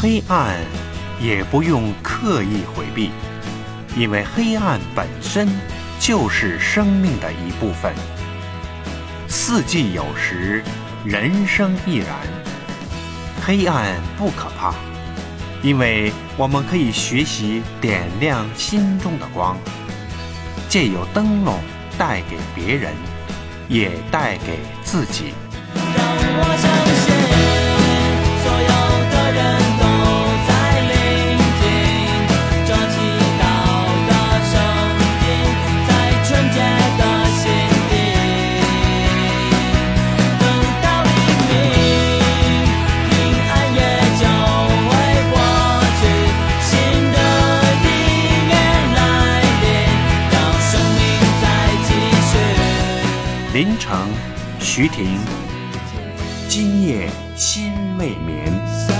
黑暗也不用刻意回避，因为黑暗本身就是生命的一部分。四季有时，人生亦然。黑暗不可怕，因为我们可以学习点亮心中的光，借由灯笼带给别人，也带给自己。让我续。临城，徐婷。今夜心未眠。